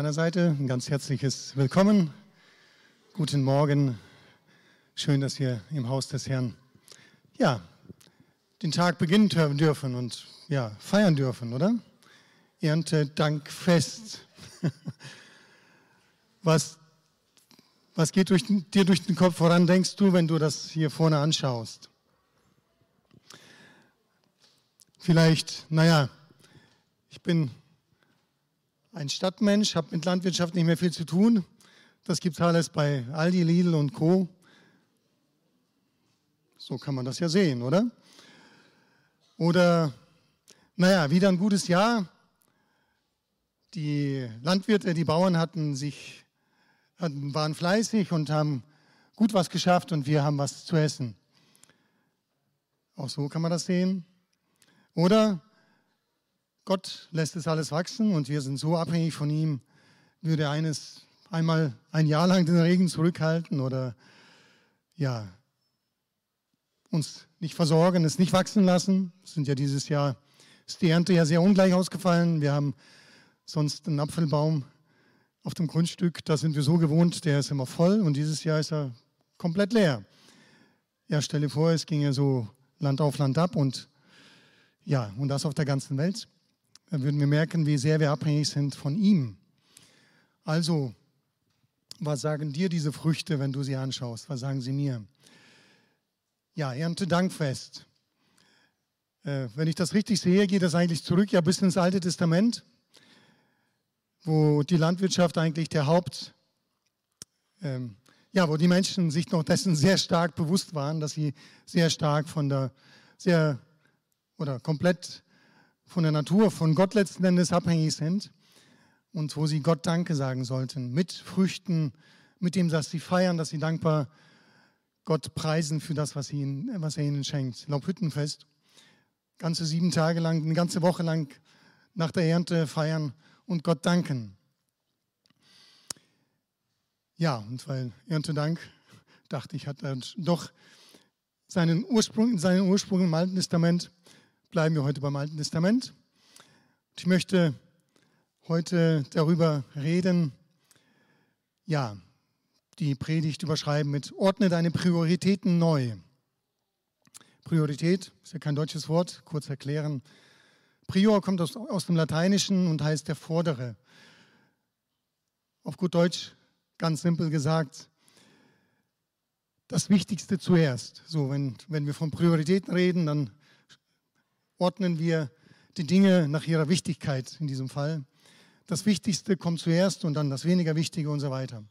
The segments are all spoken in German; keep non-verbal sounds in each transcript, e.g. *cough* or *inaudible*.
meiner Seite ein ganz herzliches Willkommen. Guten Morgen. Schön, dass wir im Haus des Herrn ja, den Tag beginnen dürfen und ja, feiern dürfen, oder? Erntedankfest. *laughs* Was, was geht durch, dir durch den Kopf voran, denkst du, wenn du das hier vorne anschaust? Vielleicht, naja, ich bin ein Stadtmensch, habe mit Landwirtschaft nicht mehr viel zu tun. Das gibt es alles bei Aldi, Lidl und Co. So kann man das ja sehen, oder? Oder, naja, wieder ein gutes Jahr. Die Landwirte, die Bauern hatten sich, hatten, waren fleißig und haben gut was geschafft und wir haben was zu essen. Auch so kann man das sehen. Oder Gott lässt es alles wachsen und wir sind so abhängig von ihm, würde eines einmal ein Jahr lang den Regen zurückhalten oder ja, uns nicht versorgen, es nicht wachsen lassen. Es sind ja dieses Jahr, ist die Ernte ja sehr ungleich ausgefallen. Wir haben sonst einen Apfelbaum auf dem Grundstück, da sind wir so gewohnt, der ist immer voll und dieses Jahr ist er komplett leer. Ja, stelle vor, es ginge so Land auf Land ab und ja, und das auf der ganzen Welt dann würden wir merken, wie sehr wir abhängig sind von ihm. Also, was sagen dir diese Früchte, wenn du sie anschaust? Was sagen sie mir? Ja, Erntedankfest. Äh, wenn ich das richtig sehe, geht das eigentlich zurück ja bis ins Alte Testament, wo die Landwirtschaft eigentlich der Haupt, ähm, ja, wo die Menschen sich noch dessen sehr stark bewusst waren, dass sie sehr stark von der, sehr oder komplett von der Natur, von Gott letzten Endes abhängig sind und wo sie Gott Danke sagen sollten, mit Früchten, mit dem, dass sie feiern, dass sie dankbar Gott preisen für das, was, ihnen, was er ihnen schenkt. Laubhüttenfest, ganze sieben Tage lang, eine ganze Woche lang nach der Ernte feiern und Gott danken. Ja, und weil Erntedank, dachte ich, hat er doch seinen Ursprung, seinen Ursprung im Alten Testament bleiben wir heute beim Alten Testament. Ich möchte heute darüber reden, ja, die Predigt überschreiben mit Ordne deine Prioritäten neu. Priorität ist ja kein deutsches Wort, kurz erklären. Prior kommt aus, aus dem Lateinischen und heißt der Vordere. Auf gut Deutsch, ganz simpel gesagt, das Wichtigste zuerst. So, wenn, wenn wir von Prioritäten reden, dann ordnen wir die Dinge nach ihrer Wichtigkeit in diesem Fall. Das Wichtigste kommt zuerst und dann das weniger Wichtige und so weiter.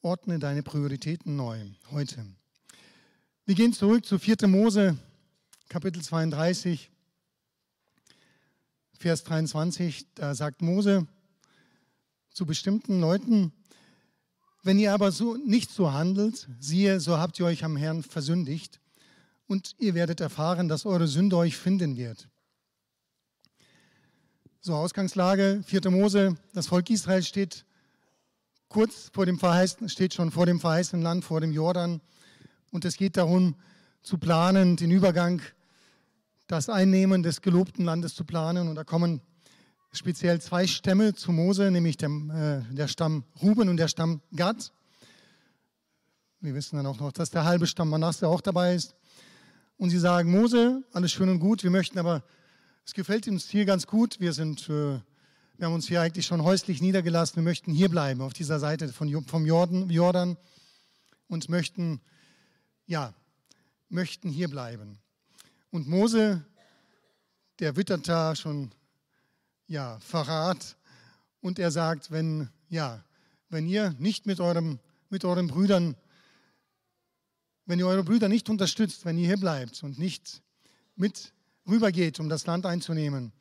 Ordne deine Prioritäten neu heute. Wir gehen zurück zu 4. Mose, Kapitel 32, Vers 23. Da sagt Mose zu bestimmten Leuten, wenn ihr aber so nicht so handelt, siehe, so habt ihr euch am Herrn versündigt und ihr werdet erfahren, dass eure Sünde euch finden wird. So, Ausgangslage, 4. Mose, das Volk Israel steht kurz vor dem verheißenen, steht schon vor dem verheißenen Land, vor dem Jordan. Und es geht darum, zu planen, den Übergang, das Einnehmen des gelobten Landes zu planen. Und da kommen speziell zwei Stämme zu Mose, nämlich der, äh, der Stamm Ruben und der Stamm Gad. Wir wissen dann auch noch, dass der halbe Stamm Manasse auch dabei ist und sie sagen, Mose, alles schön und gut, wir möchten aber, es gefällt uns hier ganz gut, wir sind, äh, wir haben uns hier eigentlich schon häuslich niedergelassen, wir möchten hier bleiben, auf dieser Seite vom Jordan, Jordan und möchten, ja, möchten hier bleiben. Und Mose, der wittert da schon, ja, Verrat und er sagt, wenn, ja, wenn ihr nicht mit eurem, mit euren Brüdern wenn ihr eure Brüder nicht unterstützt, wenn ihr hier bleibt und nicht mit rübergeht, um das Land einzunehmen,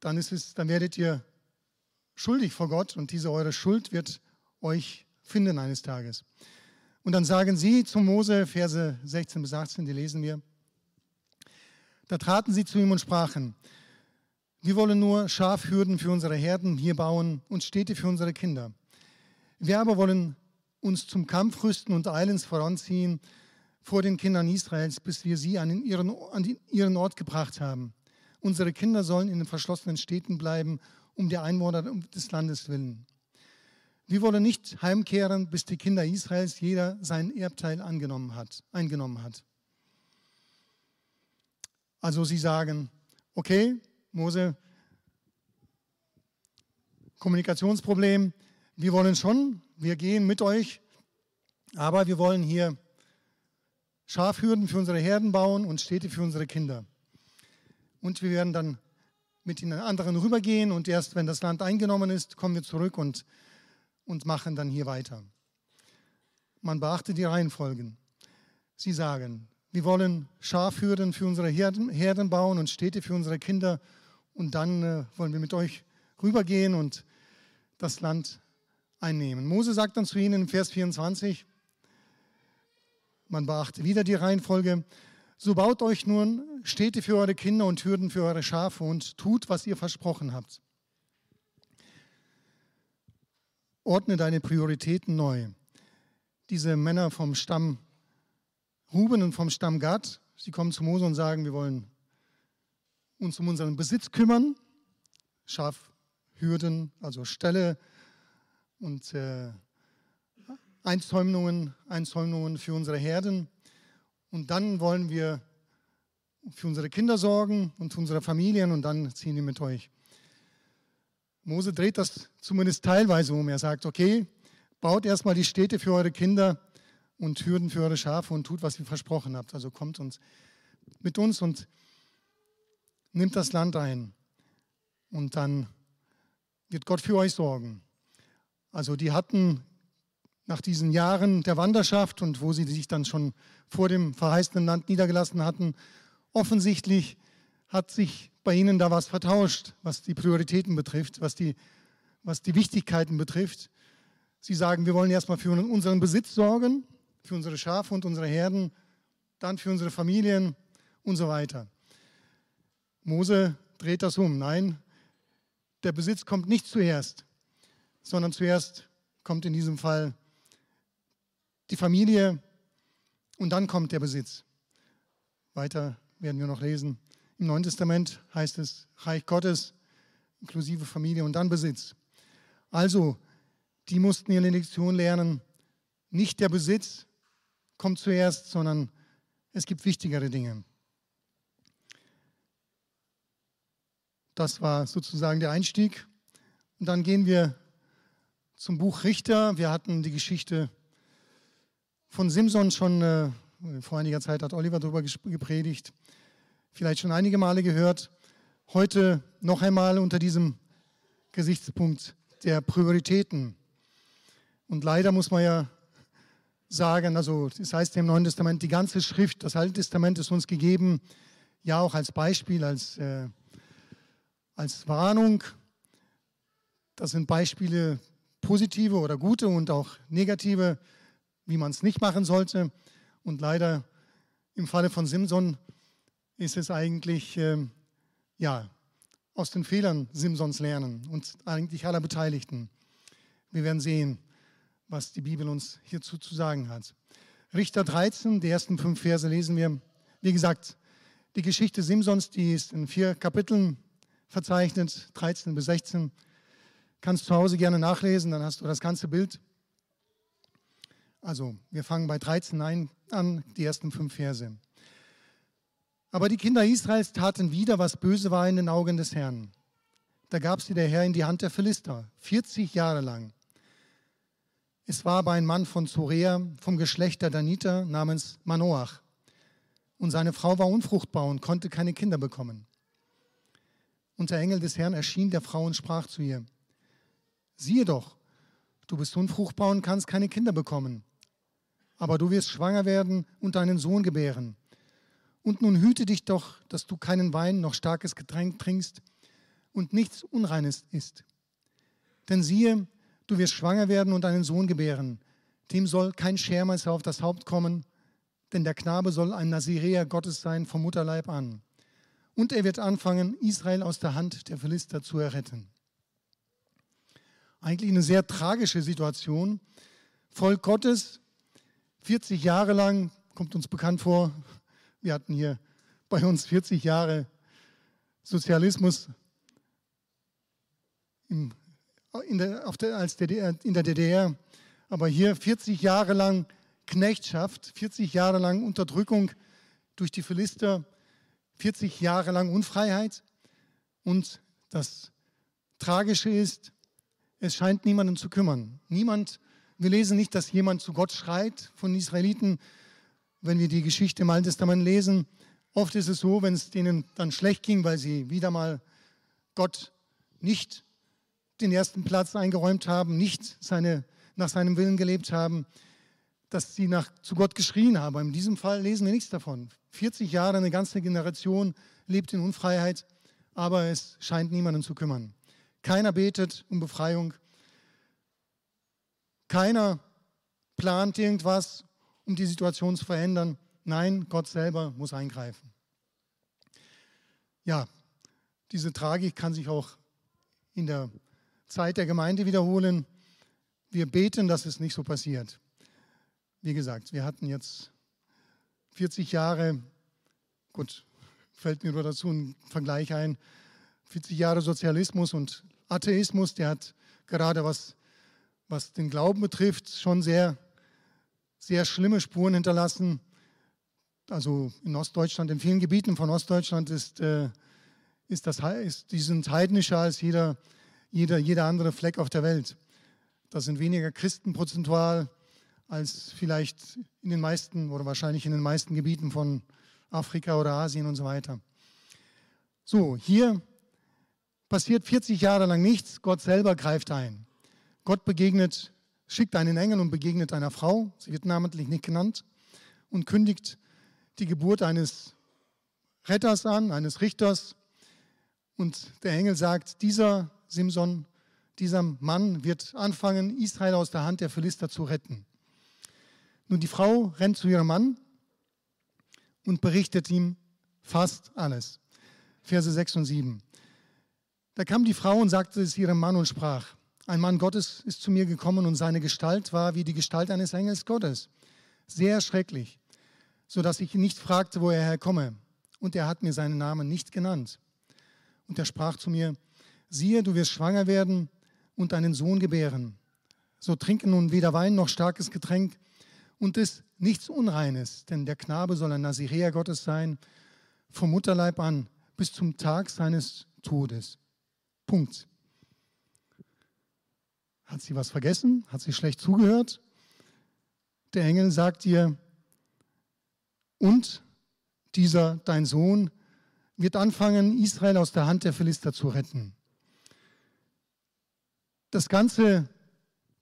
dann, ist es, dann werdet ihr schuldig vor Gott und diese eure Schuld wird euch finden eines Tages. Und dann sagen sie zu Mose, Verse 16 bis 18, die lesen wir, da traten sie zu ihm und sprachen, wir wollen nur Schafhürden für unsere Herden hier bauen und Städte für unsere Kinder. Wir aber wollen uns zum Kampf rüsten und eilends voranziehen vor den Kindern Israels, bis wir sie an ihren, an ihren Ort gebracht haben. Unsere Kinder sollen in den verschlossenen Städten bleiben um die Einwohner des Landes willen. Wir wollen nicht heimkehren, bis die Kinder Israels jeder sein Erbteil angenommen hat, eingenommen hat. Also sie sagen, okay, Mose, Kommunikationsproblem, wir wollen schon, wir gehen mit euch, aber wir wollen hier Schafhürden für unsere Herden bauen und Städte für unsere Kinder. Und wir werden dann mit den anderen rübergehen und erst wenn das Land eingenommen ist, kommen wir zurück und, und machen dann hier weiter. Man beachtet die Reihenfolgen. Sie sagen, wir wollen Schafhürden für unsere Herden, Herden bauen und Städte für unsere Kinder und dann äh, wollen wir mit euch rübergehen und das Land einnehmen. Mose sagt dann zu ihnen in Vers 24, man beachte wieder die Reihenfolge, so baut euch nun Städte für eure Kinder und Hürden für eure Schafe und tut, was ihr versprochen habt. Ordne deine Prioritäten neu. Diese Männer vom Stamm Ruben und vom Stamm Gad, sie kommen zu Mose und sagen, wir wollen uns um unseren Besitz kümmern, Schafhürden, also Ställe und äh, Einzäumnungen, Einzäumnungen für unsere Herden. Und dann wollen wir für unsere Kinder sorgen und unsere Familien und dann ziehen wir mit euch. Mose dreht das zumindest teilweise um. Er sagt, okay, baut erstmal die Städte für eure Kinder und Hürden für eure Schafe und tut, was ihr versprochen habt. Also kommt uns mit uns und nimmt das Land ein. Und dann wird Gott für euch sorgen. Also die hatten nach diesen Jahren der Wanderschaft und wo sie sich dann schon vor dem verheißenen Land niedergelassen hatten, offensichtlich hat sich bei ihnen da was vertauscht, was die Prioritäten betrifft, was die, was die Wichtigkeiten betrifft. Sie sagen, wir wollen erstmal für unseren Besitz sorgen, für unsere Schafe und unsere Herden, dann für unsere Familien und so weiter. Mose dreht das um. Nein, der Besitz kommt nicht zuerst, sondern zuerst kommt in diesem Fall die Familie und dann kommt der Besitz. Weiter werden wir noch lesen. Im Neuen Testament heißt es Reich Gottes inklusive Familie und dann Besitz. Also, die mussten ihre Lektion lernen, nicht der Besitz kommt zuerst, sondern es gibt wichtigere Dinge. Das war sozusagen der Einstieg. Und dann gehen wir zum Buch Richter. Wir hatten die Geschichte von Simson schon, äh, vor einiger Zeit hat Oliver darüber gepredigt, vielleicht schon einige Male gehört. Heute noch einmal unter diesem Gesichtspunkt der Prioritäten. Und leider muss man ja sagen, also das heißt im Neuen Testament, die ganze Schrift, das Alte Testament ist uns gegeben, ja auch als Beispiel, als, äh, als Warnung. Das sind Beispiele positive oder gute und auch negative wie man es nicht machen sollte. Und leider im Falle von Simson ist es eigentlich, äh, ja, aus den Fehlern Simsons lernen und eigentlich aller Beteiligten. Wir werden sehen, was die Bibel uns hierzu zu sagen hat. Richter 13, die ersten fünf Verse lesen wir. Wie gesagt, die Geschichte Simsons, die ist in vier Kapiteln verzeichnet, 13 bis 16. Kannst zu Hause gerne nachlesen, dann hast du das ganze Bild. Also wir fangen bei 13 an, die ersten fünf Verse. Aber die Kinder Israels taten wieder, was böse war in den Augen des Herrn. Da gab sie der Herr in die Hand der Philister, 40 Jahre lang. Es war aber ein Mann von Zorea, vom Geschlecht der Daniter, namens Manoach. Und seine Frau war unfruchtbar und konnte keine Kinder bekommen. Und der Engel des Herrn erschien der Frau und sprach zu ihr, siehe doch, du bist unfruchtbar und kannst keine Kinder bekommen aber du wirst schwanger werden und deinen Sohn gebären. Und nun hüte dich doch, dass du keinen Wein noch starkes Getränk trinkst und nichts Unreines isst. Denn siehe, du wirst schwanger werden und einen Sohn gebären. Dem soll kein Schermesser auf das Haupt kommen, denn der Knabe soll ein Naziräer Gottes sein vom Mutterleib an. Und er wird anfangen, Israel aus der Hand der Philister zu erretten. Eigentlich eine sehr tragische Situation. Volk Gottes 40 Jahre lang, kommt uns bekannt vor, wir hatten hier bei uns 40 Jahre Sozialismus. im, in der, der, als DDR, in der DDR. Aber hier 40 Jahre lang Knechtschaft, 40 Jahre lang Unterdrückung durch die Philister, 40 Jahre lang Unfreiheit. Und das Tragische ist, es scheint niemanden zu kümmern. Niemand, wir lesen nicht, dass jemand zu Gott schreit von Israeliten, wenn wir die Geschichte im Alten Testament lesen. Oft ist es so, wenn es denen dann schlecht ging, weil sie wieder mal Gott nicht den ersten Platz eingeräumt haben, nicht seine, nach seinem Willen gelebt haben, dass sie nach, zu Gott geschrien haben. In diesem Fall lesen wir nichts davon. 40 Jahre, eine ganze Generation lebt in Unfreiheit, aber es scheint niemanden zu kümmern. Keiner betet um Befreiung. Keiner plant irgendwas, um die Situation zu verändern. Nein, Gott selber muss eingreifen. Ja, diese Tragik kann sich auch in der Zeit der Gemeinde wiederholen. Wir beten, dass es nicht so passiert. Wie gesagt, wir hatten jetzt 40 Jahre, gut, fällt mir nur dazu ein Vergleich ein, 40 Jahre Sozialismus und Atheismus, der hat gerade was, was den Glauben betrifft, schon sehr, sehr schlimme Spuren hinterlassen. Also in Ostdeutschland, in vielen Gebieten von Ostdeutschland ist, äh, ist das, ist, die sind heidnischer als jeder, jeder, jeder andere Fleck auf der Welt. Da sind weniger Christen prozentual als vielleicht in den meisten oder wahrscheinlich in den meisten Gebieten von Afrika oder Asien und so weiter. So, hier passiert 40 Jahre lang nichts, Gott selber greift ein. Gott begegnet, schickt einen Engel und begegnet einer Frau, sie wird namentlich nicht genannt, und kündigt die Geburt eines Retters an, eines Richters. Und der Engel sagt, dieser Simson, dieser Mann wird anfangen, Israel aus der Hand der Philister zu retten. Nun, die Frau rennt zu ihrem Mann und berichtet ihm fast alles. Verse 6 und 7. Da kam die Frau und sagte es ihrem Mann und sprach, ein Mann Gottes ist zu mir gekommen und seine Gestalt war wie die Gestalt eines Engels Gottes. Sehr schrecklich, sodass ich nicht fragte, wo er herkomme. Und er hat mir seinen Namen nicht genannt. Und er sprach zu mir, siehe, du wirst schwanger werden und einen Sohn gebären. So trinke nun weder Wein noch starkes Getränk und ist nichts Unreines, denn der Knabe soll ein Naziräer Gottes sein, vom Mutterleib an bis zum Tag seines Todes. Punkt. Hat sie was vergessen? Hat sie schlecht zugehört? Der Engel sagt ihr, und dieser, dein Sohn, wird anfangen, Israel aus der Hand der Philister zu retten. Das ganze,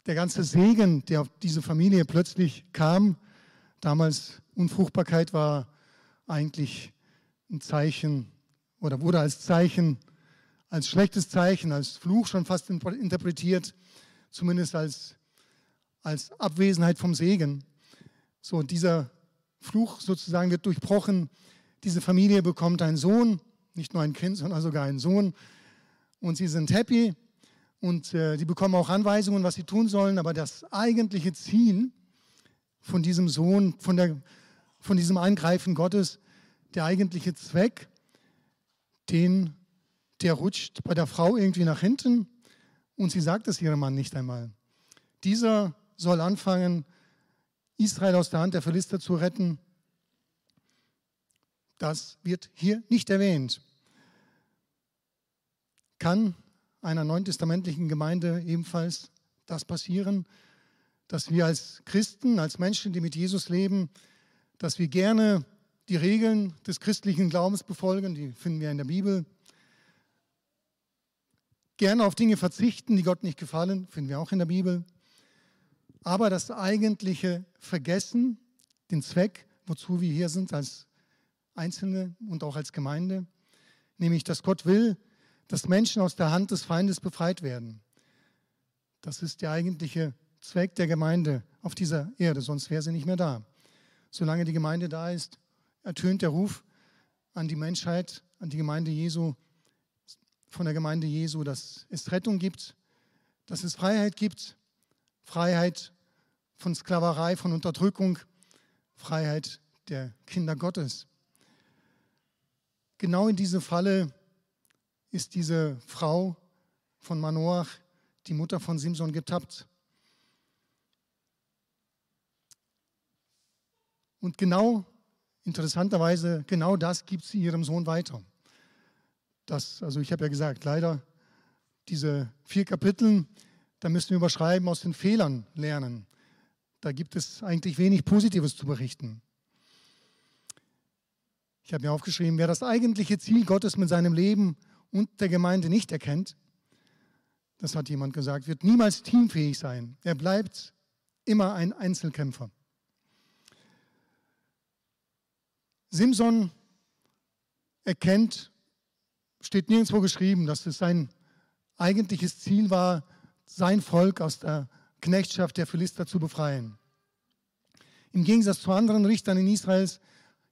der ganze Segen, der auf diese Familie plötzlich kam, damals Unfruchtbarkeit war eigentlich ein Zeichen oder wurde als Zeichen als schlechtes Zeichen, als Fluch schon fast interpretiert, zumindest als, als Abwesenheit vom Segen. So, dieser Fluch sozusagen wird durchbrochen. Diese Familie bekommt einen Sohn, nicht nur ein Kind, sondern sogar einen Sohn. Und sie sind happy und äh, bekommen auch Anweisungen, was sie tun sollen. Aber das eigentliche Ziel von diesem Sohn, von, der, von diesem Eingreifen Gottes, der eigentliche Zweck, den der rutscht bei der Frau irgendwie nach hinten und sie sagt es ihrem Mann nicht einmal. Dieser soll anfangen, Israel aus der Hand der Philister zu retten. Das wird hier nicht erwähnt. Kann einer neutestamentlichen Gemeinde ebenfalls das passieren, dass wir als Christen, als Menschen, die mit Jesus leben, dass wir gerne die Regeln des christlichen Glaubens befolgen, die finden wir in der Bibel, gerne auf Dinge verzichten, die Gott nicht gefallen, finden wir auch in der Bibel. Aber das eigentliche Vergessen, den Zweck, wozu wir hier sind als Einzelne und auch als Gemeinde, nämlich dass Gott will, dass Menschen aus der Hand des Feindes befreit werden. Das ist der eigentliche Zweck der Gemeinde auf dieser Erde, sonst wäre sie nicht mehr da. Solange die Gemeinde da ist, ertönt der Ruf an die Menschheit, an die Gemeinde Jesu, von der Gemeinde Jesu, dass es Rettung gibt, dass es Freiheit gibt, Freiheit von Sklaverei, von Unterdrückung, Freiheit der Kinder Gottes. Genau in diese Falle ist diese Frau von Manoach, die Mutter von Simson, getappt. Und genau, interessanterweise, genau das gibt sie ihrem Sohn weiter. Das, also ich habe ja gesagt, leider diese vier Kapitel, da müssen wir überschreiben, aus den Fehlern lernen. Da gibt es eigentlich wenig Positives zu berichten. Ich habe mir aufgeschrieben, wer das eigentliche Ziel Gottes mit seinem Leben und der Gemeinde nicht erkennt, das hat jemand gesagt, wird niemals teamfähig sein. Er bleibt immer ein Einzelkämpfer. Simson erkennt, steht nirgendwo geschrieben, dass es sein eigentliches Ziel war, sein Volk aus der Knechtschaft der Philister zu befreien. Im Gegensatz zu anderen Richtern in, Israels,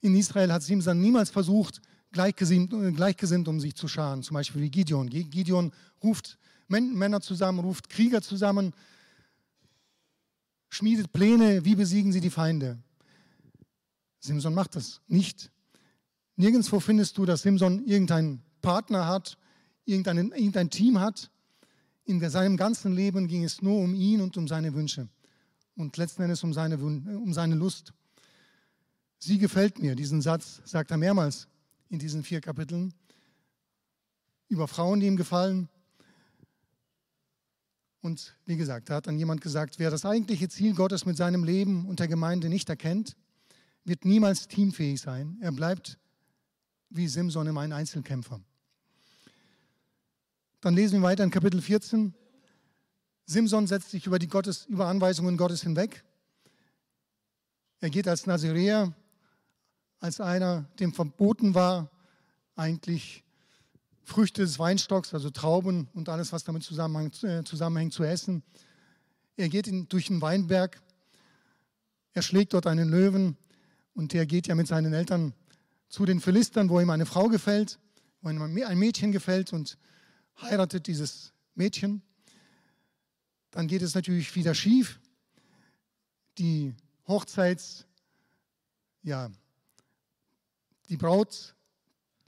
in Israel hat Simson niemals versucht, gleichgesinnt, gleichgesinnt um sich zu scharen, zum Beispiel wie Gideon. Gideon ruft Männer zusammen, ruft Krieger zusammen, schmiedet Pläne, wie besiegen sie die Feinde. Simson macht das nicht. Nirgendwo findest du, dass Simson irgendeinen Partner hat, irgendein, irgendein Team hat. In seinem ganzen Leben ging es nur um ihn und um seine Wünsche und letzten Endes um seine, um seine Lust. Sie gefällt mir, diesen Satz sagt er mehrmals in diesen vier Kapiteln über Frauen, die ihm gefallen. Und wie gesagt, da hat dann jemand gesagt, wer das eigentliche Ziel Gottes mit seinem Leben und der Gemeinde nicht erkennt, wird niemals teamfähig sein. Er bleibt wie Simson immer ein Einzelkämpfer. Dann lesen wir weiter in Kapitel 14. Simson setzt sich über die Gottes, über Anweisungen Gottes hinweg. Er geht als Naziräer, als einer, dem verboten war, eigentlich Früchte des Weinstocks, also Trauben und alles, was damit äh, zusammenhängt, zu essen. Er geht in, durch den Weinberg, er schlägt dort einen Löwen, und der geht ja mit seinen Eltern zu den Philistern, wo ihm eine Frau gefällt, wo ihm ein Mädchen gefällt und heiratet dieses Mädchen. Dann geht es natürlich wieder schief. Die Hochzeits, ja, die Braut,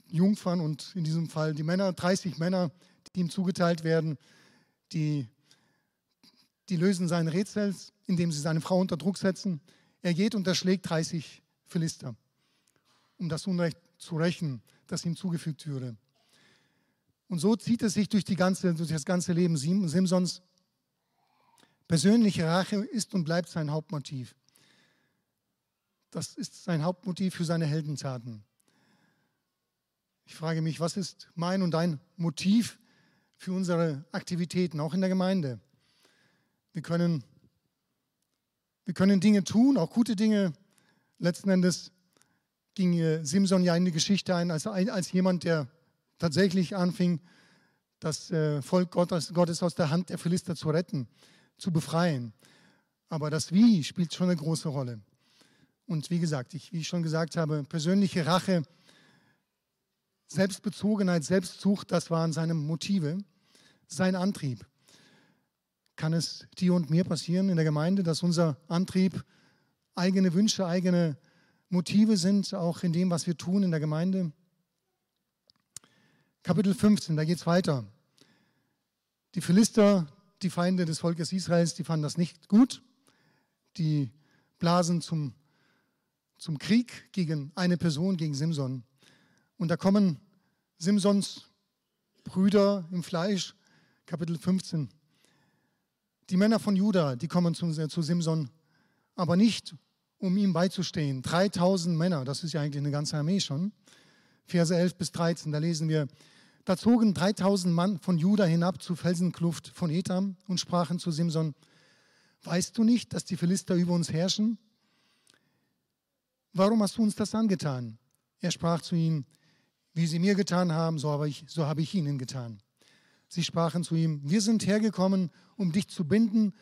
Jungfern und in diesem Fall die Männer, 30 Männer, die ihm zugeteilt werden, die, die lösen sein Rätsel, indem sie seine Frau unter Druck setzen. Er geht und erschlägt 30 Philister, um das Unrecht zu rächen, das ihm zugefügt würde. Und so zieht es sich durch, die ganze, durch das ganze Leben Simsons. Persönliche Rache ist und bleibt sein Hauptmotiv. Das ist sein Hauptmotiv für seine Heldentaten. Ich frage mich, was ist mein und dein Motiv für unsere Aktivitäten, auch in der Gemeinde? Wir können, wir können Dinge tun, auch gute Dinge, letzten Endes ging Simson ja in die Geschichte ein als, als jemand, der tatsächlich anfing, das äh, Volk Gottes, Gottes aus der Hand der Philister zu retten, zu befreien. Aber das Wie spielt schon eine große Rolle. Und wie gesagt, ich, wie ich schon gesagt habe, persönliche Rache, Selbstbezogenheit, Selbstsucht, das waren seine Motive, sein Antrieb. Kann es dir und mir passieren in der Gemeinde, dass unser Antrieb eigene Wünsche, eigene Motive sind, auch in dem, was wir tun in der Gemeinde. Kapitel 15, da geht es weiter. Die Philister, die Feinde des Volkes Israels, die fanden das nicht gut. Die blasen zum, zum Krieg gegen eine Person, gegen Simson. Und da kommen Simsons Brüder im Fleisch, Kapitel 15. Die Männer von Juda, die kommen zu, zu Simson aber nicht, um ihm beizustehen. 3000 Männer, das ist ja eigentlich eine ganze Armee schon. Verse 11 bis 13, da lesen wir, da zogen 3000 Mann von Juda hinab zur Felsenkluft von Etam und sprachen zu Simson, weißt du nicht, dass die Philister über uns herrschen? Warum hast du uns das angetan? Er sprach zu ihnen, wie sie mir getan haben, so habe ich, so habe ich ihnen getan. Sie sprachen zu ihm, wir sind hergekommen, um dich zu binden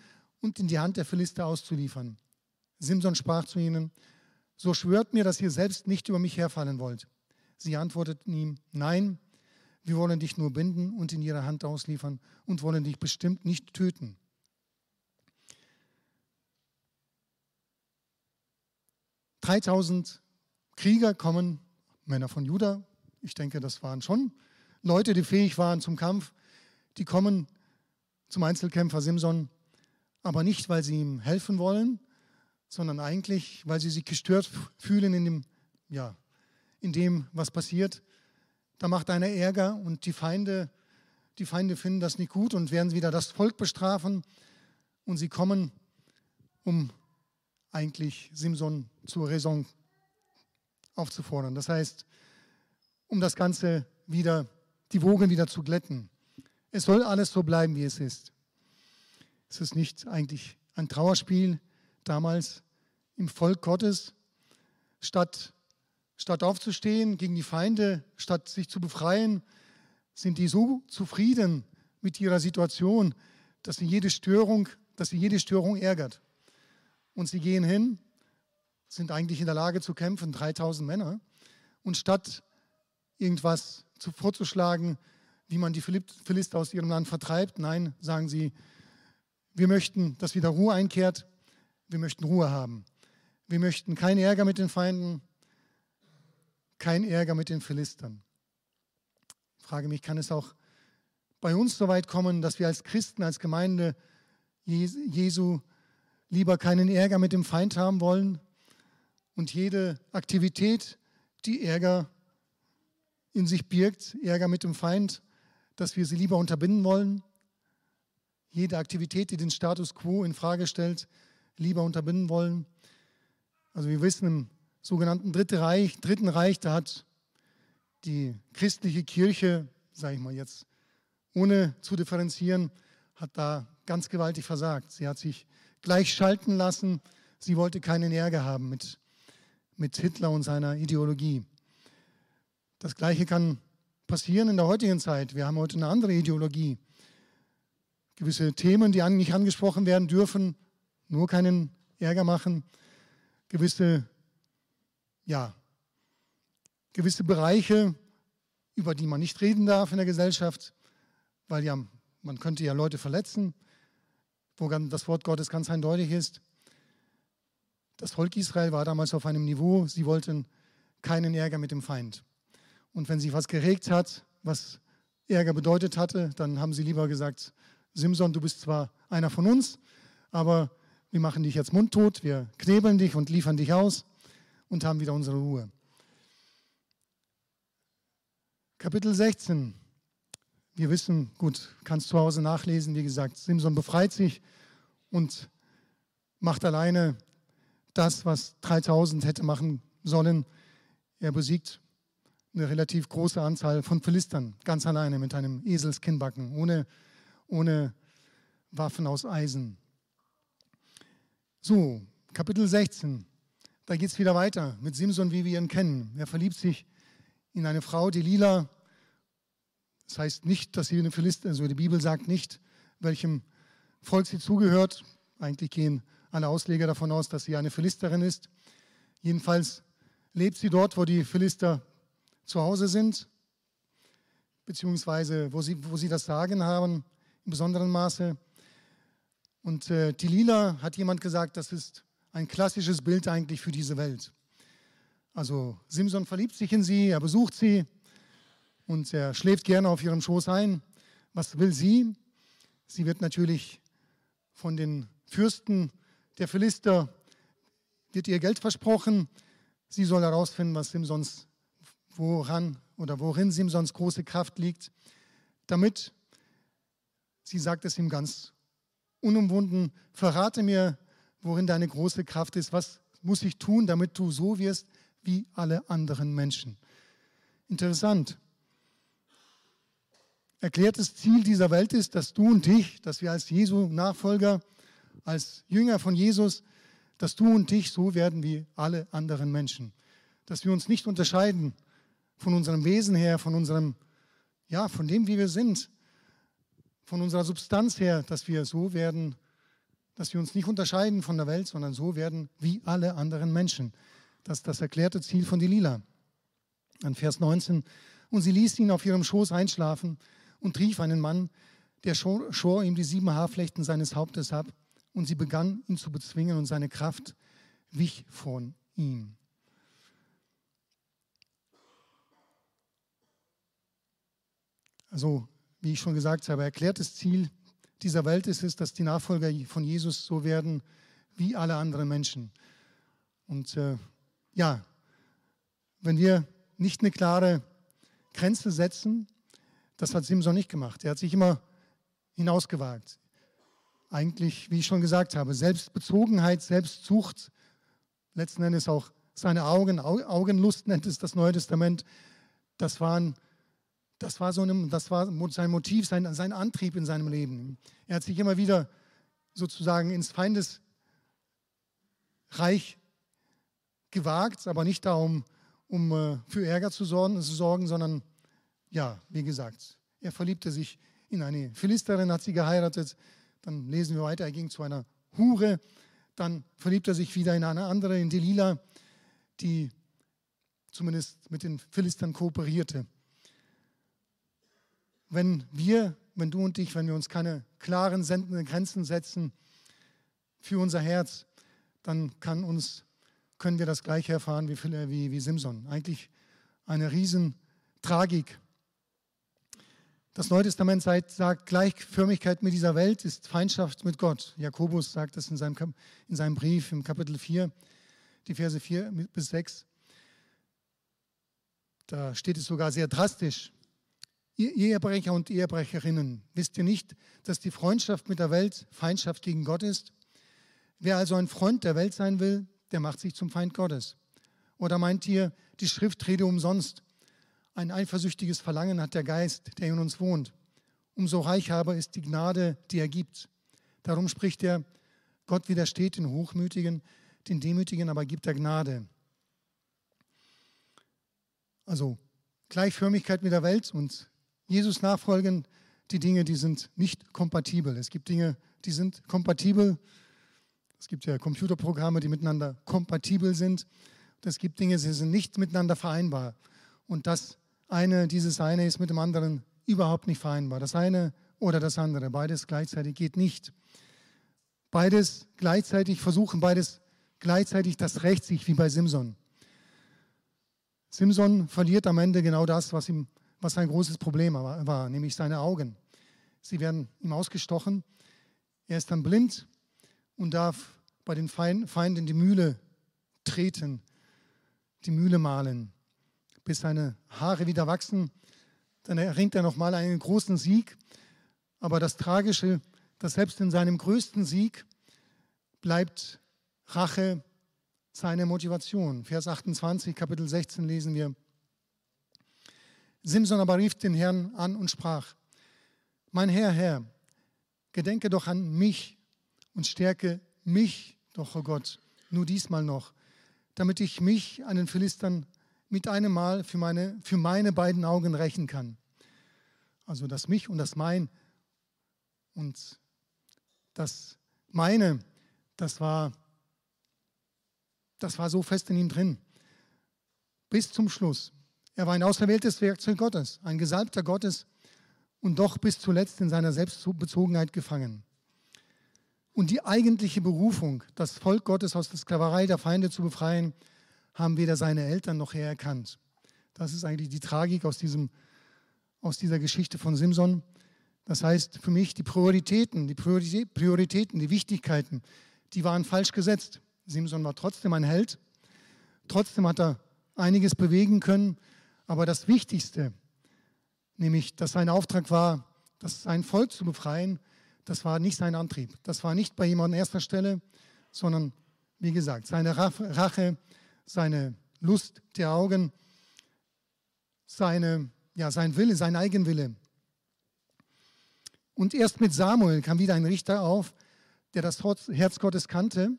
und in die Hand der Philister auszuliefern. Simson sprach zu ihnen, so schwört mir, dass ihr selbst nicht über mich herfallen wollt. Sie antworteten ihm, nein, wir wollen dich nur binden und in ihre Hand ausliefern und wollen dich bestimmt nicht töten. Dreitausend Krieger kommen, Männer von Juda, ich denke, das waren schon Leute, die fähig waren zum Kampf. die kommen zum Einzelkämpfer Simson, aber nicht, weil sie ihm helfen wollen, sondern eigentlich, weil sie sich gestört fühlen in dem, ja, in dem, was passiert. Da macht einer Ärger und die Feinde, die Feinde finden das nicht gut und werden wieder das Volk bestrafen und sie kommen, um eigentlich Simson zur Raison aufzufordern. Das heißt, um das Ganze wieder, die Wogen wieder zu glätten. Es soll alles so bleiben, wie es ist. Es ist nicht eigentlich ein Trauerspiel damals im Volk Gottes. Statt, statt aufzustehen gegen die Feinde, statt sich zu befreien, sind die so zufrieden mit ihrer Situation, dass sie jede Störung, dass sie jede Störung ärgert. Und sie gehen hin, sind eigentlich in der Lage zu kämpfen, 3000 Männer. Und statt irgendwas zu, vorzuschlagen, wie man die Philister aus ihrem Land vertreibt. Nein, sagen sie, wir möchten, dass wieder Ruhe einkehrt. Wir möchten Ruhe haben. Wir möchten keinen Ärger mit den Feinden, kein Ärger mit den Philistern. Ich frage mich, kann es auch bei uns so weit kommen, dass wir als Christen, als Gemeinde Jesu lieber keinen Ärger mit dem Feind haben wollen und jede Aktivität, die Ärger in sich birgt, Ärger mit dem Feind, dass wir sie lieber unterbinden wollen. Jede Aktivität, die den Status quo in Frage stellt, lieber unterbinden wollen. Also wir wissen im sogenannten Dritten Reich, Dritten Reich, da hat die christliche Kirche, sage ich mal jetzt, ohne zu differenzieren, hat da ganz gewaltig versagt. Sie hat sich gleich schalten lassen. Sie wollte keinen Ärger haben mit, mit Hitler und seiner Ideologie. Das Gleiche kann passieren in der heutigen Zeit. Wir haben heute eine andere Ideologie. Gewisse Themen, die nicht angesprochen werden dürfen, nur keinen Ärger machen. Gewisse, ja, gewisse Bereiche, über die man nicht reden darf in der Gesellschaft, weil ja, man könnte ja Leute verletzen, wo das Wort Gottes ganz eindeutig ist. Das Volk Israel war damals auf einem Niveau, sie wollten keinen Ärger mit dem Feind. Und wenn sich was geregt hat, was Ärger bedeutet hatte, dann haben sie lieber gesagt, Simson, du bist zwar einer von uns, aber wir machen dich jetzt mundtot, wir knebeln dich und liefern dich aus und haben wieder unsere Ruhe. Kapitel 16. Wir wissen, gut, kannst zu Hause nachlesen, wie gesagt, Simson befreit sich und macht alleine das, was 3000 hätte machen sollen. Er besiegt eine relativ große Anzahl von Philistern, ganz alleine mit einem Eselskinnbacken, ohne, ohne Waffen aus Eisen. So, Kapitel 16. Da geht es wieder weiter mit Simson, wie wir ihn kennen. Er verliebt sich in eine Frau, die lila. Das heißt nicht, dass sie eine Philister, also die Bibel sagt nicht, welchem Volk sie zugehört. Eigentlich gehen alle Ausleger davon aus, dass sie eine Philisterin ist. Jedenfalls lebt sie dort, wo die Philister zu Hause sind, beziehungsweise wo sie, wo sie das Sagen haben, im besonderen Maße. Und äh, die Lila hat jemand gesagt, das ist ein klassisches Bild eigentlich für diese Welt. Also Simson verliebt sich in sie, er besucht sie und er schläft gerne auf ihrem Schoß ein. Was will sie? Sie wird natürlich von den Fürsten der Philister, wird ihr Geld versprochen. Sie soll herausfinden, was Simsons woran oder worin Simsons große Kraft liegt, damit, sie sagt es ihm ganz unumwunden, verrate mir, worin deine große Kraft ist, was muss ich tun, damit du so wirst wie alle anderen Menschen. Interessant. Erklärtes Ziel dieser Welt ist, dass du und ich, dass wir als Jesu Nachfolger, als Jünger von Jesus, dass du und ich so werden wie alle anderen Menschen. Dass wir uns nicht unterscheiden von unserem Wesen her, von unserem, ja, von dem, wie wir sind, von unserer Substanz her, dass wir so werden, dass wir uns nicht unterscheiden von der Welt, sondern so werden wie alle anderen Menschen. Das ist das erklärte Ziel von Delila. An Vers 19. Und sie ließ ihn auf ihrem Schoß einschlafen und rief einen Mann, der schor, schor ihm die sieben Haarflechten seines Hauptes ab. Und sie begann, ihn zu bezwingen und seine Kraft wich von ihm. Also wie ich schon gesagt habe, erklärtes Ziel dieser Welt ist es, dass die Nachfolger von Jesus so werden wie alle anderen Menschen. Und äh, ja, wenn wir nicht eine klare Grenze setzen, das hat Simson nicht gemacht. Er hat sich immer hinausgewagt. Eigentlich, wie ich schon gesagt habe, Selbstbezogenheit, Selbstsucht, letzten Endes auch seine Augen, Augenlust nennt es das Neue Testament, das, waren, das, war, so ein, das war sein Motiv, sein, sein Antrieb in seinem Leben. Er hat sich immer wieder sozusagen ins Feindesreich gewagt, aber nicht darum, um äh, für Ärger zu sorgen, sondern ja, wie gesagt, er verliebte sich in eine Philisterin, hat sie geheiratet. Dann lesen wir weiter, er ging zu einer Hure. Dann verliebt er sich wieder in eine andere, in Delila, die zumindest mit den Philistern kooperierte. Wenn wir, wenn du und ich, wenn wir uns keine klaren Grenzen setzen für unser Herz, dann kann uns, können wir das gleiche erfahren wie, wie, wie Simson. Eigentlich eine Riesentragik. Das Neue Testament sagt, Gleichförmigkeit mit dieser Welt ist Feindschaft mit Gott. Jakobus sagt das in seinem, in seinem Brief im Kapitel 4, die Verse 4 bis 6. Da steht es sogar sehr drastisch. Ihr Ehebrecher und Ehebrecherinnen, wisst ihr nicht, dass die Freundschaft mit der Welt Feindschaft gegen Gott ist? Wer also ein Freund der Welt sein will, der macht sich zum Feind Gottes. Oder meint ihr, die Schrift rede umsonst? Ein eifersüchtiges Verlangen hat der Geist, der in uns wohnt. Umso reicher aber ist die Gnade, die er gibt. Darum spricht er, Gott widersteht den Hochmütigen, den Demütigen aber gibt er Gnade. Also Gleichförmigkeit mit der Welt und Jesus nachfolgen, die Dinge, die sind nicht kompatibel. Es gibt Dinge, die sind kompatibel. Es gibt ja Computerprogramme, die miteinander kompatibel sind. Es gibt Dinge, die sind nicht miteinander vereinbar. Und das eine, dieses eine ist mit dem anderen überhaupt nicht vereinbar. Das eine oder das andere, beides gleichzeitig geht nicht. Beides gleichzeitig versuchen, beides gleichzeitig, das rächt sich wie bei Simson. Simson verliert am Ende genau das, was, ihm, was sein großes Problem war, nämlich seine Augen. Sie werden ihm ausgestochen. Er ist dann blind und darf bei den Feinden die Mühle treten, die Mühle mahlen, bis seine Haare wieder wachsen. Dann erringt er nochmal einen großen Sieg. Aber das Tragische, dass selbst in seinem größten Sieg bleibt Rache seine Motivation. Vers 28, Kapitel 16 lesen wir. Simson aber rief den Herrn an und sprach, mein Herr, Herr, gedenke doch an mich und stärke mich doch, oh Gott, nur diesmal noch, damit ich mich an den Philistern mit einem Mal für meine, für meine beiden Augen rächen kann. Also das mich und das mein und das meine, das war das war so fest in ihm drin. Bis zum Schluss. Er war ein auserwähltes Werkzeug Gottes, ein Gesalbter Gottes und doch bis zuletzt in seiner Selbstbezogenheit gefangen. Und die eigentliche Berufung, das Volk Gottes aus der Sklaverei der Feinde zu befreien, haben weder seine Eltern noch er erkannt. Das ist eigentlich die Tragik aus, diesem, aus dieser Geschichte von Simson. Das heißt für mich, die Prioritäten, die Prioritäten, die Wichtigkeiten, die waren falsch gesetzt. Simson war trotzdem ein Held. Trotzdem hat er einiges bewegen können. Aber das Wichtigste, nämlich, dass sein Auftrag war, das sein Volk zu befreien, das war nicht sein Antrieb. Das war nicht bei ihm an erster Stelle, sondern, wie gesagt, seine Rache, seine Lust der Augen, seine, ja, sein Wille, sein Eigenwille. Und erst mit Samuel kam wieder ein Richter auf, der das Herz Gottes kannte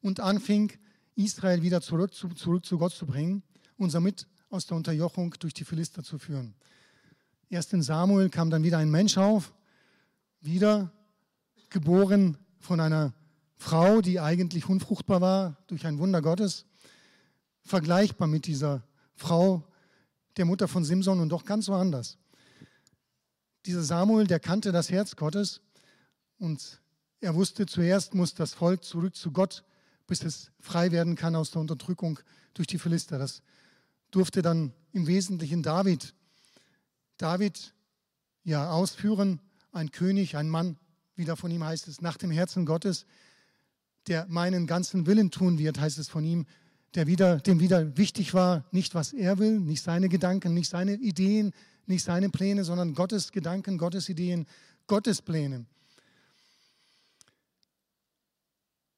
und anfing, Israel wieder zurück zu, zurück zu Gott zu bringen und somit aus der Unterjochung durch die Philister zu führen. Erst in Samuel kam dann wieder ein Mensch auf, wieder geboren von einer Frau, die eigentlich unfruchtbar war, durch ein Wunder Gottes, vergleichbar mit dieser Frau, der Mutter von Simson und doch ganz so anders. Dieser Samuel, der kannte das Herz Gottes und er wusste, zuerst muss das Volk zurück zu Gott bis es frei werden kann aus der Unterdrückung durch die Philister. Das durfte dann im Wesentlichen David. David ja, ausführen. Ein König, ein Mann, wie da von ihm heißt es, nach dem Herzen Gottes, der meinen ganzen Willen tun wird, heißt es von ihm, der wieder, dem wieder wichtig war, nicht was er will, nicht seine Gedanken, nicht seine Ideen, nicht seine Pläne, sondern Gottes Gedanken, Gottes Ideen, Gottes Pläne.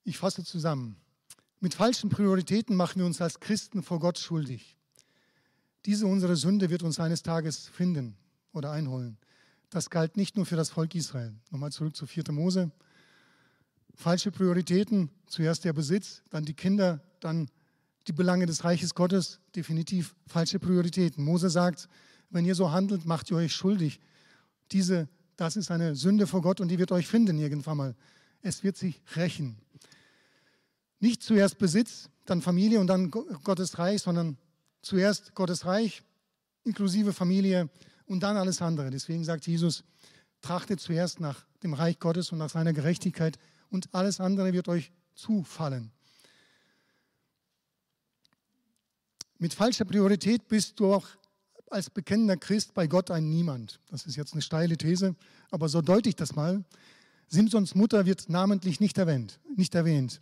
Ich fasse zusammen. Mit falschen Prioritäten machen wir uns als Christen vor Gott schuldig. Diese unsere Sünde wird uns eines Tages finden oder einholen. Das galt nicht nur für das Volk Israel. Nochmal zurück zu 4. Mose. Falsche Prioritäten, zuerst der Besitz, dann die Kinder, dann die Belange des Reiches Gottes, definitiv falsche Prioritäten. Mose sagt, wenn ihr so handelt, macht ihr euch schuldig. Diese, das ist eine Sünde vor Gott und die wird euch finden irgendwann mal. Es wird sich rächen. Nicht zuerst Besitz, dann Familie und dann Gottes Reich, sondern zuerst Gottes Reich inklusive Familie und dann alles andere. Deswegen sagt Jesus, trachtet zuerst nach dem Reich Gottes und nach seiner Gerechtigkeit und alles andere wird euch zufallen. Mit falscher Priorität bist du auch als bekennender Christ bei Gott ein Niemand. Das ist jetzt eine steile These, aber so deute ich das mal. Simsons Mutter wird namentlich nicht erwähnt. Nicht erwähnt.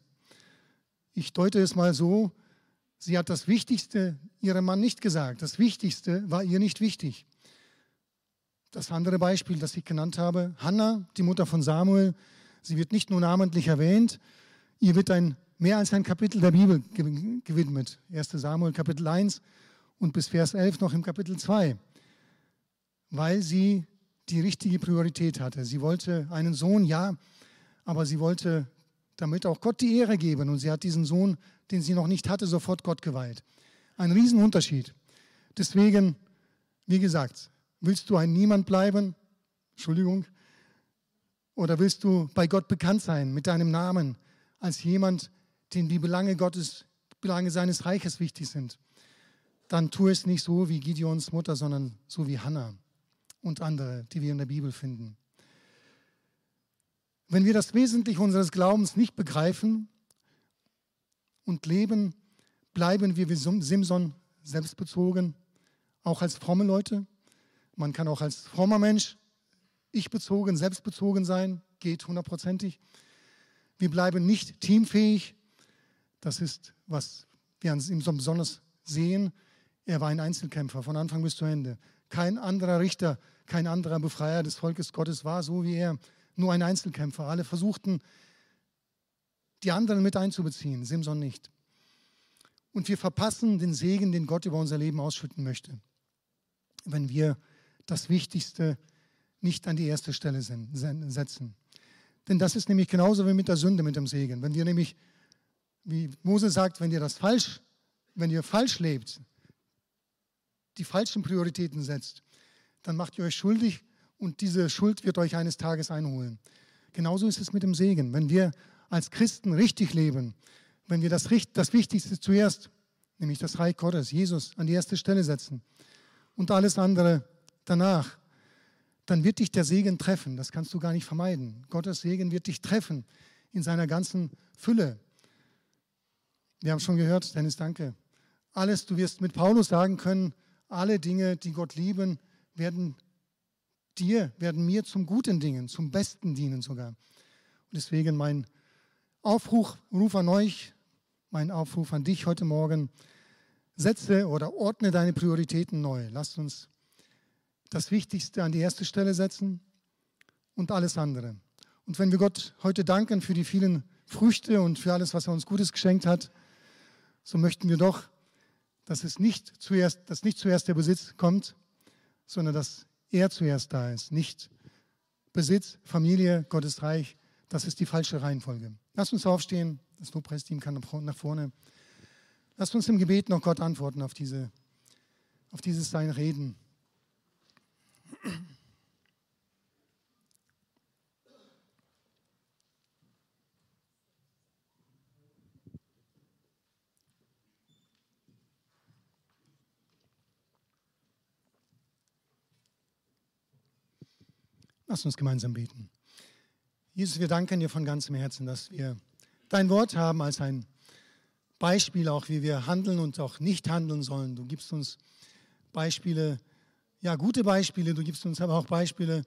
Ich deute es mal so, sie hat das Wichtigste ihrem Mann nicht gesagt. Das Wichtigste war ihr nicht wichtig. Das andere Beispiel, das ich genannt habe, Hannah, die Mutter von Samuel, sie wird nicht nur namentlich erwähnt, ihr wird ein, mehr als ein Kapitel der Bibel gewidmet. 1 Samuel Kapitel 1 und bis Vers 11 noch im Kapitel 2, weil sie die richtige Priorität hatte. Sie wollte einen Sohn, ja, aber sie wollte damit auch Gott die Ehre geben und sie hat diesen Sohn, den sie noch nicht hatte, sofort Gott geweiht. Ein Riesenunterschied. Deswegen, wie gesagt, Willst du ein Niemand bleiben? Entschuldigung. Oder willst du bei Gott bekannt sein mit deinem Namen als jemand, dem die Belange Gottes, Belange seines Reiches wichtig sind? Dann tu es nicht so wie Gideons Mutter, sondern so wie Hannah und andere, die wir in der Bibel finden. Wenn wir das Wesentliche unseres Glaubens nicht begreifen und leben, bleiben wir wie Simson selbstbezogen, auch als fromme Leute. Man kann auch als frommer Mensch ich-bezogen, selbstbezogen sein, geht hundertprozentig. Wir bleiben nicht teamfähig. Das ist, was wir an ihm so besonders sehen. Er war ein Einzelkämpfer von Anfang bis zu Ende. Kein anderer Richter, kein anderer Befreier des Volkes Gottes war so wie er. Nur ein Einzelkämpfer. Alle versuchten, die anderen mit einzubeziehen, Simson nicht. Und wir verpassen den Segen, den Gott über unser Leben ausschütten möchte, wenn wir das Wichtigste nicht an die erste Stelle setzen. Denn das ist nämlich genauso wie mit der Sünde, mit dem Segen. Wenn wir nämlich, wie Mose sagt, wenn ihr das falsch, wenn ihr falsch lebt, die falschen Prioritäten setzt, dann macht ihr euch schuldig und diese Schuld wird euch eines Tages einholen. Genauso ist es mit dem Segen. Wenn wir als Christen richtig leben, wenn wir das, das Wichtigste zuerst, nämlich das Reich Gottes, Jesus, an die erste Stelle setzen und alles andere danach, dann wird dich der Segen treffen. Das kannst du gar nicht vermeiden. Gottes Segen wird dich treffen in seiner ganzen Fülle. Wir haben schon gehört, Dennis, danke. Alles, du wirst mit Paulus sagen können, alle Dinge, die Gott lieben, werden dir, werden mir zum guten Dingen, zum Besten dienen sogar. Und deswegen mein Aufruf Ruf an euch, mein Aufruf an dich heute Morgen, setze oder ordne deine Prioritäten neu. Lasst uns das Wichtigste an die erste Stelle setzen und alles andere. Und wenn wir Gott heute danken für die vielen Früchte und für alles, was er uns Gutes geschenkt hat, so möchten wir doch, dass es nicht zuerst, dass nicht zuerst der Besitz kommt, sondern dass er zuerst da ist. Nicht Besitz, Familie, Gottes Reich. Das ist die falsche Reihenfolge. Lass uns aufstehen. Das Lobpreisteam kann nach vorne. Lass uns im Gebet noch Gott antworten auf, diese, auf dieses Sein reden. Lass uns gemeinsam beten. Jesus, wir danken dir von ganzem Herzen, dass wir dein Wort haben als ein Beispiel, auch wie wir handeln und auch nicht handeln sollen. Du gibst uns Beispiele, ja, gute Beispiele, du gibst uns aber auch Beispiele,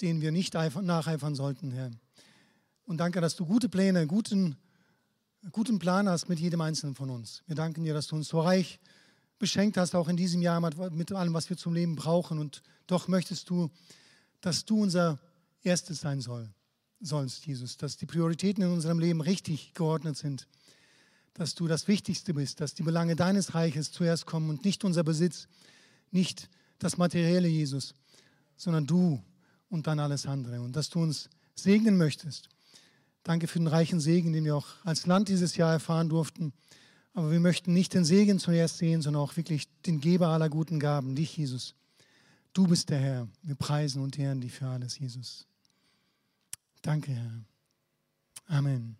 denen wir nicht nacheifern sollten, Herr. Und danke, dass du gute Pläne, guten, guten Plan hast mit jedem Einzelnen von uns. Wir danken dir, dass du uns so reich beschenkt hast, auch in diesem Jahr mit allem, was wir zum Leben brauchen. Und doch möchtest du, dass du unser Erstes sein soll, sollst, Jesus, dass die Prioritäten in unserem Leben richtig geordnet sind, dass du das Wichtigste bist, dass die Belange deines Reiches zuerst kommen und nicht unser Besitz, nicht das Materielle, Jesus, sondern du und dann alles andere. Und dass du uns segnen möchtest. Danke für den reichen Segen, den wir auch als Land dieses Jahr erfahren durften. Aber wir möchten nicht den Segen zuerst sehen, sondern auch wirklich den Geber aller guten Gaben, dich, Jesus. Du bist der Herr. Wir preisen und ehren dich für alles, Jesus. Danke, Herr. Amen.